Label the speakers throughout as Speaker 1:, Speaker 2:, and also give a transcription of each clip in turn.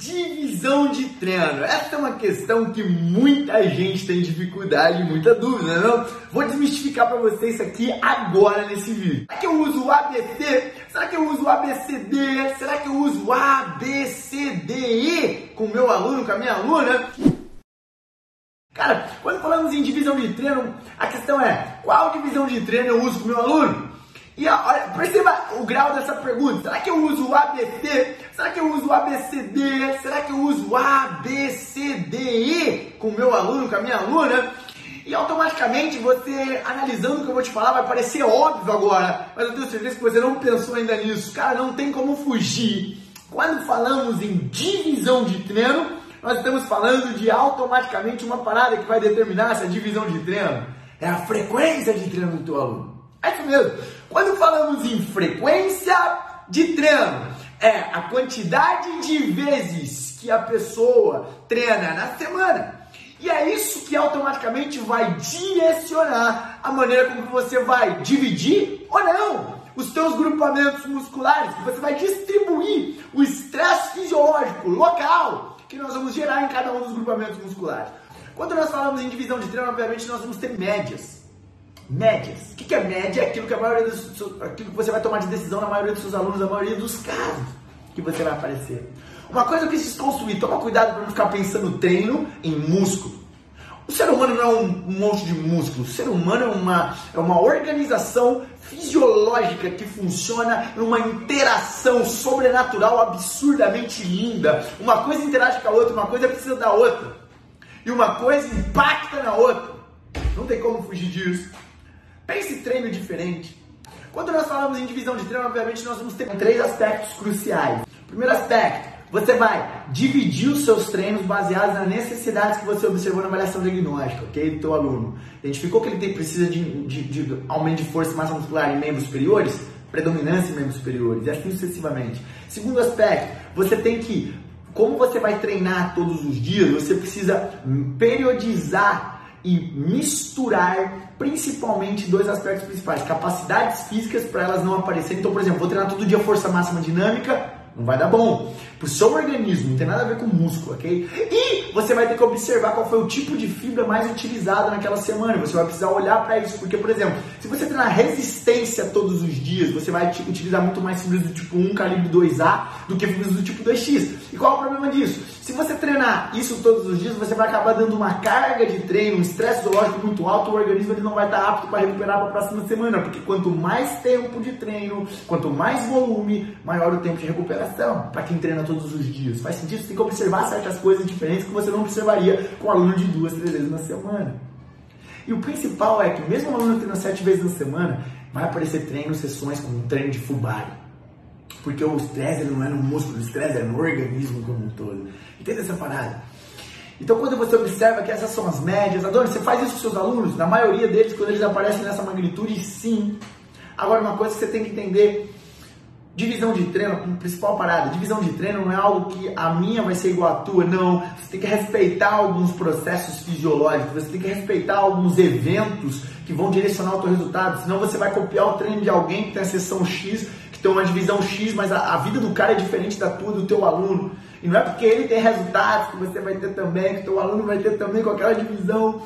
Speaker 1: Divisão de treino. Essa é uma questão que muita gente tem dificuldade, muita dúvida, não? Vou desmistificar para vocês isso aqui agora nesse vídeo. Será que eu uso o ABC? Será que eu uso o ABCD? Será que eu uso o ABCDE com meu aluno, com a minha aluna? Cara, quando falamos em divisão de treino, a questão é qual divisão de treino eu uso com meu aluno? E olha, perceba o grau dessa pergunta. Será que eu uso o ABC? Será que eu uso ABCD? Será que eu uso ABCDE com meu aluno, com a minha aluna? E automaticamente você, analisando o que eu vou te falar, vai parecer óbvio agora, mas eu tenho certeza que você não pensou ainda nisso. Cara, não tem como fugir. Quando falamos em divisão de treino, nós estamos falando de automaticamente uma parada que vai determinar essa divisão de treino. É a frequência de treino do teu aluno. É isso mesmo. Quando falamos em frequência de treino, é a quantidade de vezes que a pessoa treina na semana. E é isso que automaticamente vai direcionar a maneira como você vai dividir ou não os teus grupamentos musculares. Você vai distribuir o estresse fisiológico local que nós vamos gerar em cada um dos grupamentos musculares. Quando nós falamos em divisão de treino, obviamente nós vamos ter médias médias. O que é média? É aquilo que, a maioria dos, aquilo que você vai tomar de decisão na maioria dos seus alunos, na maioria dos casos que você vai aparecer. Uma coisa que se construir, toma cuidado para não ficar pensando treino em músculo. O ser humano não é um monte de músculo. O ser humano é uma, é uma organização fisiológica que funciona numa interação sobrenatural absurdamente linda. Uma coisa interage com a outra, uma coisa precisa da outra. E uma coisa impacta na outra. Não tem como fugir disso. Pense treino diferente. Quando nós falamos em divisão de treino, obviamente nós vamos ter três aspectos cruciais. Primeiro aspecto, você vai dividir os seus treinos baseados nas necessidades que você observou na avaliação diagnóstica, ok? Do teu aluno. Identificou que ele tem, precisa de, de, de aumento de força e massa muscular em membros superiores? Predominância em membros superiores, e assim sucessivamente. Segundo aspecto, você tem que, como você vai treinar todos os dias, você precisa periodizar e misturar principalmente dois aspectos principais: capacidades físicas para elas não aparecerem. Então, por exemplo, vou treinar todo dia força máxima dinâmica, não vai dar bom. Pro seu organismo, não tem nada a ver com músculo, ok? E você vai ter que observar qual foi o tipo de fibra mais utilizada naquela semana. Você vai precisar olhar para isso, porque, por exemplo, se você treinar resistência todos os dias, você vai utilizar muito mais fibras do tipo 1, calibre 2A, do que fibras do tipo 2X. E qual é o problema disso? Se você treinar isso todos os dias, você vai acabar dando uma carga de treino, um estresse zoológico muito alto, o organismo ele não vai estar apto para recuperar para a próxima semana, porque quanto mais tempo de treino, quanto mais volume, maior o tempo de recuperação para quem treina todos os dias. Faz sentido? Você tem que observar certas coisas diferentes que você não observaria com um aluno de duas, três vezes na semana. E o principal é que mesmo um aluno treina sete vezes na semana, vai aparecer treinos, sessões com um treino de body porque o estresse não é no músculo, o estresse é no organismo como um todo. Entende essa parada? Então, quando você observa que essas são as médias, Adonis, você faz isso com seus alunos? Na maioria deles, quando eles aparecem nessa magnitude, sim. Agora, uma coisa que você tem que entender: divisão de treino, principal parada, divisão de treino não é algo que a minha vai ser igual à tua, não. Você tem que respeitar alguns processos fisiológicos, você tem que respeitar alguns eventos que vão direcionar o teu resultado, senão você vai copiar o treino de alguém que tem a sessão X tem uma divisão X, mas a, a, vida do cara é diferente da tua, do teu aluno. E não é porque ele tem resultados que você vai ter também, que teu aluno vai ter também com aquela divisão.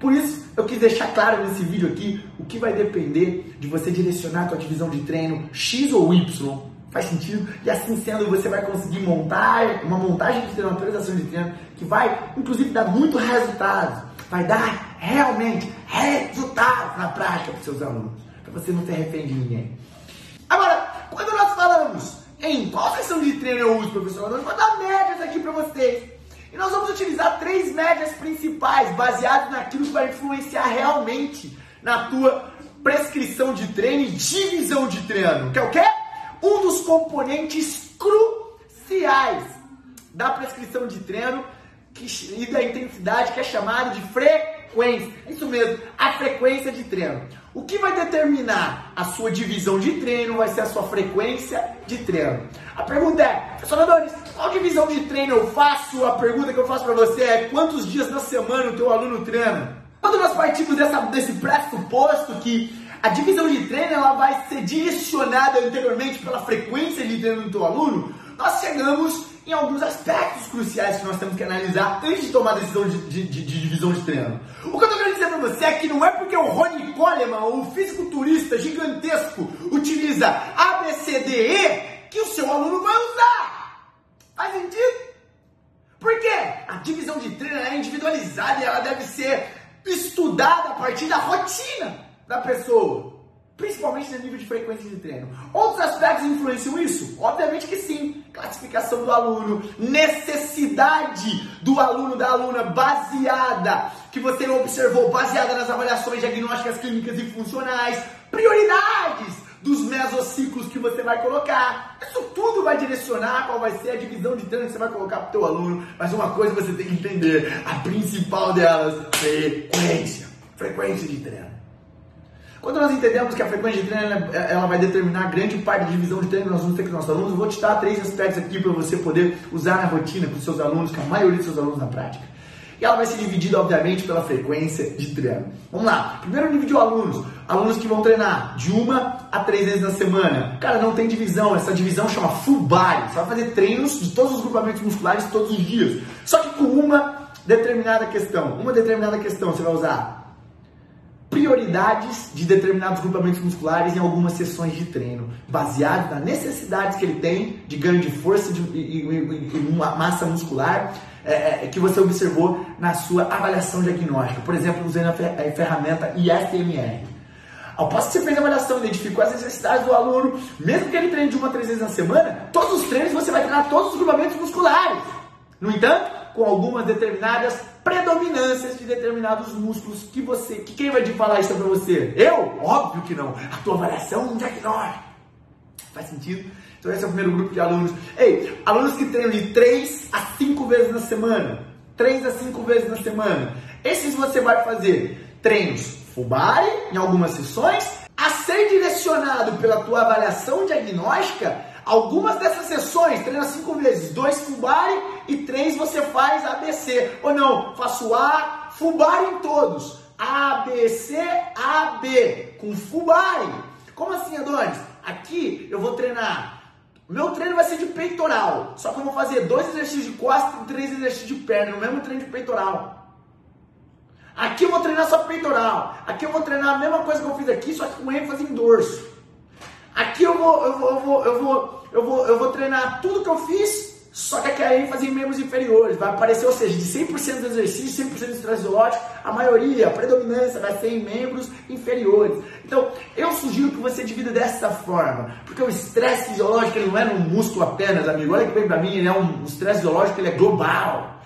Speaker 1: Por isso, eu quis deixar claro nesse vídeo aqui o que vai depender de você direcionar a tua divisão de treino X ou Y. Faz sentido? E assim sendo, você vai conseguir montar uma montagem de treino, uma priorização de treino que vai, inclusive, dar muito resultado. Vai dar realmente resultado na prática para os seus alunos. Para você não ter refém de ninguém. Agora, quando nós falamos em qual sessão de treino eu uso, professor, nós vamos dar médias aqui para vocês. E nós vamos utilizar três médias principais, baseadas naquilo que vai influenciar realmente na tua prescrição de treino e divisão de treino. Que é o quê? Um dos componentes cruciais da prescrição de treino que, e da intensidade, que é chamado de frequência. É isso mesmo, a frequência de treino. O que vai determinar a sua divisão de treino vai ser a sua frequência de treino. A pergunta é, professor qual divisão de treino eu faço? A pergunta que eu faço para você é quantos dias na semana o teu aluno treina? Quando nós partimos dessa, desse pressuposto que a divisão de treino ela vai ser direcionada anteriormente pela frequência de treino do teu aluno, nós chegamos em alguns aspectos cruciais que nós temos que analisar antes de tomar a decisão de, de, de, de divisão de treino. O que eu estou querendo dizer para você é que não é porque o Ronnie Coleman, o fisiculturista gigantesco, utiliza ABCDE que o seu aluno vai usar. Faz sentido? Por quê? A divisão de treino é individualizada e ela deve ser estudada a partir da rotina da pessoa principalmente no nível de frequência de treino. Outros aspectos influenciam isso? Obviamente que sim. Classificação do aluno, necessidade do aluno, da aluna, baseada, que você observou, baseada nas avaliações diagnósticas clínicas e funcionais, prioridades dos mesociclos que você vai colocar. Isso tudo vai direcionar qual vai ser a divisão de treino que você vai colocar para o teu aluno. Mas uma coisa você tem que entender, a principal delas, frequência. Frequência de treino. Quando nós entendemos que a frequência de treino ela vai determinar grande parte da divisão de treino que nós vamos ter com nossos alunos, vou te dar três aspectos aqui para você poder usar na rotina com seus alunos, com a maioria dos seus alunos na prática. E ela vai ser dividida, obviamente, pela frequência de treino. Vamos lá. Primeiro nível de alunos. Alunos que vão treinar de uma a três vezes na semana. Cara, não tem divisão. Essa divisão chama full body. Você vai fazer treinos de todos os grupamentos musculares todos os dias. Só que com uma determinada questão. Uma determinada questão você vai usar prioridades de determinados grupamentos musculares em algumas sessões de treino, baseado nas necessidades que ele tem de ganho de força de, e, e, e massa muscular é, é, que você observou na sua avaliação diagnóstica, por exemplo, usando a ferramenta IFMR. Ao passo que você fez a avaliação, identificou as necessidades do aluno, mesmo que ele treine de uma a três vezes na semana, todos os treinos você vai treinar todos os grupamentos musculares. No entanto, com algumas determinadas predominâncias de determinados músculos que você. Que quem vai te falar isso para você? Eu? Óbvio que não. A tua avaliação é um diagnóstico. Faz sentido? Então esse é o primeiro grupo de alunos. Ei, alunos que treinam de 3 a 5 vezes na semana. 3 a 5 vezes na semana. Esses você vai fazer treinos body, em algumas sessões, a ser direcionado pela tua avaliação diagnóstica Algumas dessas sessões, treina cinco vezes, dois Fubari e três você faz ABC. Ou não, faço A, Fubari em todos. A, B, C, A, B, com Fubari. Como assim, Adonis? Aqui eu vou treinar. Meu treino vai ser de peitoral. Só que eu vou fazer dois exercícios de costas e três exercícios de perna, no mesmo treino de peitoral. Aqui eu vou treinar só peitoral. Aqui eu vou treinar a mesma coisa que eu fiz aqui, só que com ênfase em dorso. Aqui eu vou, eu vou, eu vou, eu vou, eu vou, eu vou treinar tudo que eu fiz, só que aqui a ênfase em membros inferiores. Vai aparecer, ou seja, de 100% do exercício, 100% do estresse zoológico, a maioria, a predominância vai ser em membros inferiores. Então, eu sugiro que você divida dessa forma, porque o estresse fisiológico ele não é no músculo apenas, amigo. Olha que bem pra mim, ele é um, estresse fisiológico, ele é global.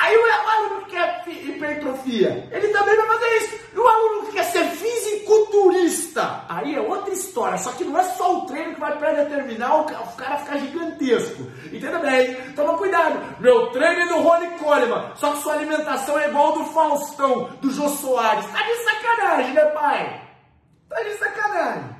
Speaker 1: Aí o aluno que quer hipertrofia, ele também vai fazer isso. E o aluno que quer ser fisiculturista, aí é outra história. Só que não é só o treino que vai predeterminar o cara ficar gigantesco. Entenda bem? Toma cuidado. Meu treino é do Rony Coleman, só que sua alimentação é igual do Faustão, do Jô Soares. Tá de sacanagem, né, pai? Tá de sacanagem.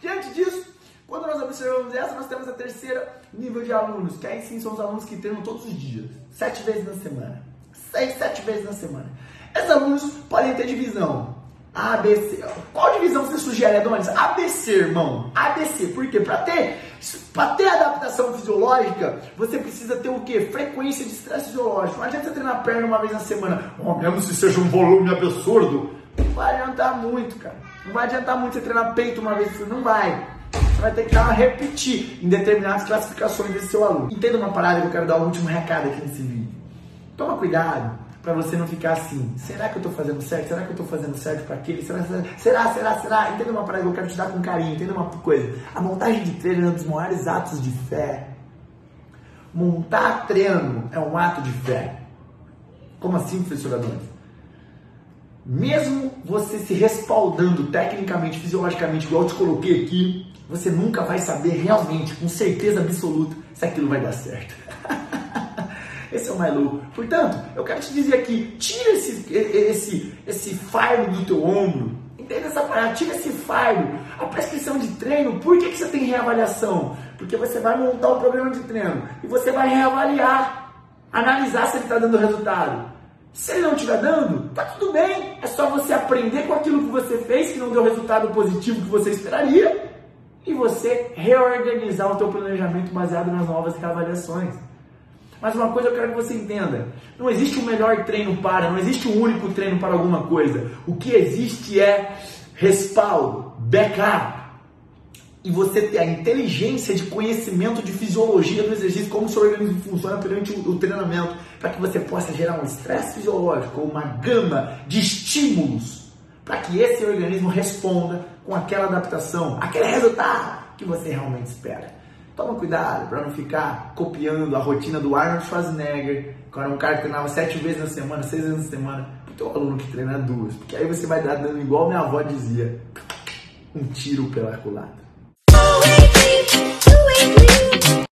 Speaker 1: Diante disso, quando nós observamos essa, nós temos a terceira nível de alunos, que aí sim são os alunos que treinam todos os dias, sete vezes na semana. Seis, sete vezes na semana. Esses alunos podem ter divisão. ABC. Qual divisão você sugere, Adonis? ABC, irmão. ABC. Por quê? Para ter, pra ter adaptação fisiológica, você precisa ter o quê? Frequência de estresse fisiológico. Não adianta você treinar perna uma vez na semana. Oh, mesmo se seja um volume absurdo. Não vai adiantar muito, cara. Não vai adiantar muito você treinar peito uma vez. Não vai. Você vai ter que dar repetir em determinadas classificações desse seu aluno. Entenda uma parada que eu quero dar o último recado aqui nesse vídeo. Toma cuidado para você não ficar assim. Será que eu estou fazendo certo? Será que eu estou fazendo certo para aquele? Será, será, será, será? Entenda uma parada que eu quero te dar com carinho. Entenda uma coisa. A montagem de treino é um dos maiores atos de fé. Montar treino é um ato de fé. Como assim, professor Adonis? Mesmo você se respaldando tecnicamente, fisiologicamente, igual eu te coloquei aqui, você nunca vai saber realmente, com certeza absoluta, se aquilo vai dar certo. Portanto, eu quero te dizer aqui, tira esse, esse, esse fardo do teu ombro. Entenda essa parada, tira esse fardo. A prescrição de treino, por que, que você tem reavaliação? Porque você vai montar o programa de treino e você vai reavaliar, analisar se ele está dando resultado. Se ele não estiver dando, tá tudo bem. É só você aprender com aquilo que você fez, que não deu resultado positivo que você esperaria, e você reorganizar o teu planejamento baseado nas novas reavaliações. Mas uma coisa eu quero que você entenda: não existe um melhor treino para, não existe um único treino para alguma coisa. O que existe é respaldo, backup. E você ter a inteligência de conhecimento de fisiologia do exercício, como o seu organismo funciona durante o treinamento, para que você possa gerar um estresse fisiológico, uma gama de estímulos, para que esse organismo responda com aquela adaptação, aquele resultado que você realmente espera. Toma cuidado para não ficar copiando a rotina do Arnold Schwarzenegger, que era um cara que treinava sete vezes na semana, seis vezes na semana, para o teu aluno que treina duas. Porque aí você vai dar dando igual minha avó dizia, um tiro pela culatra.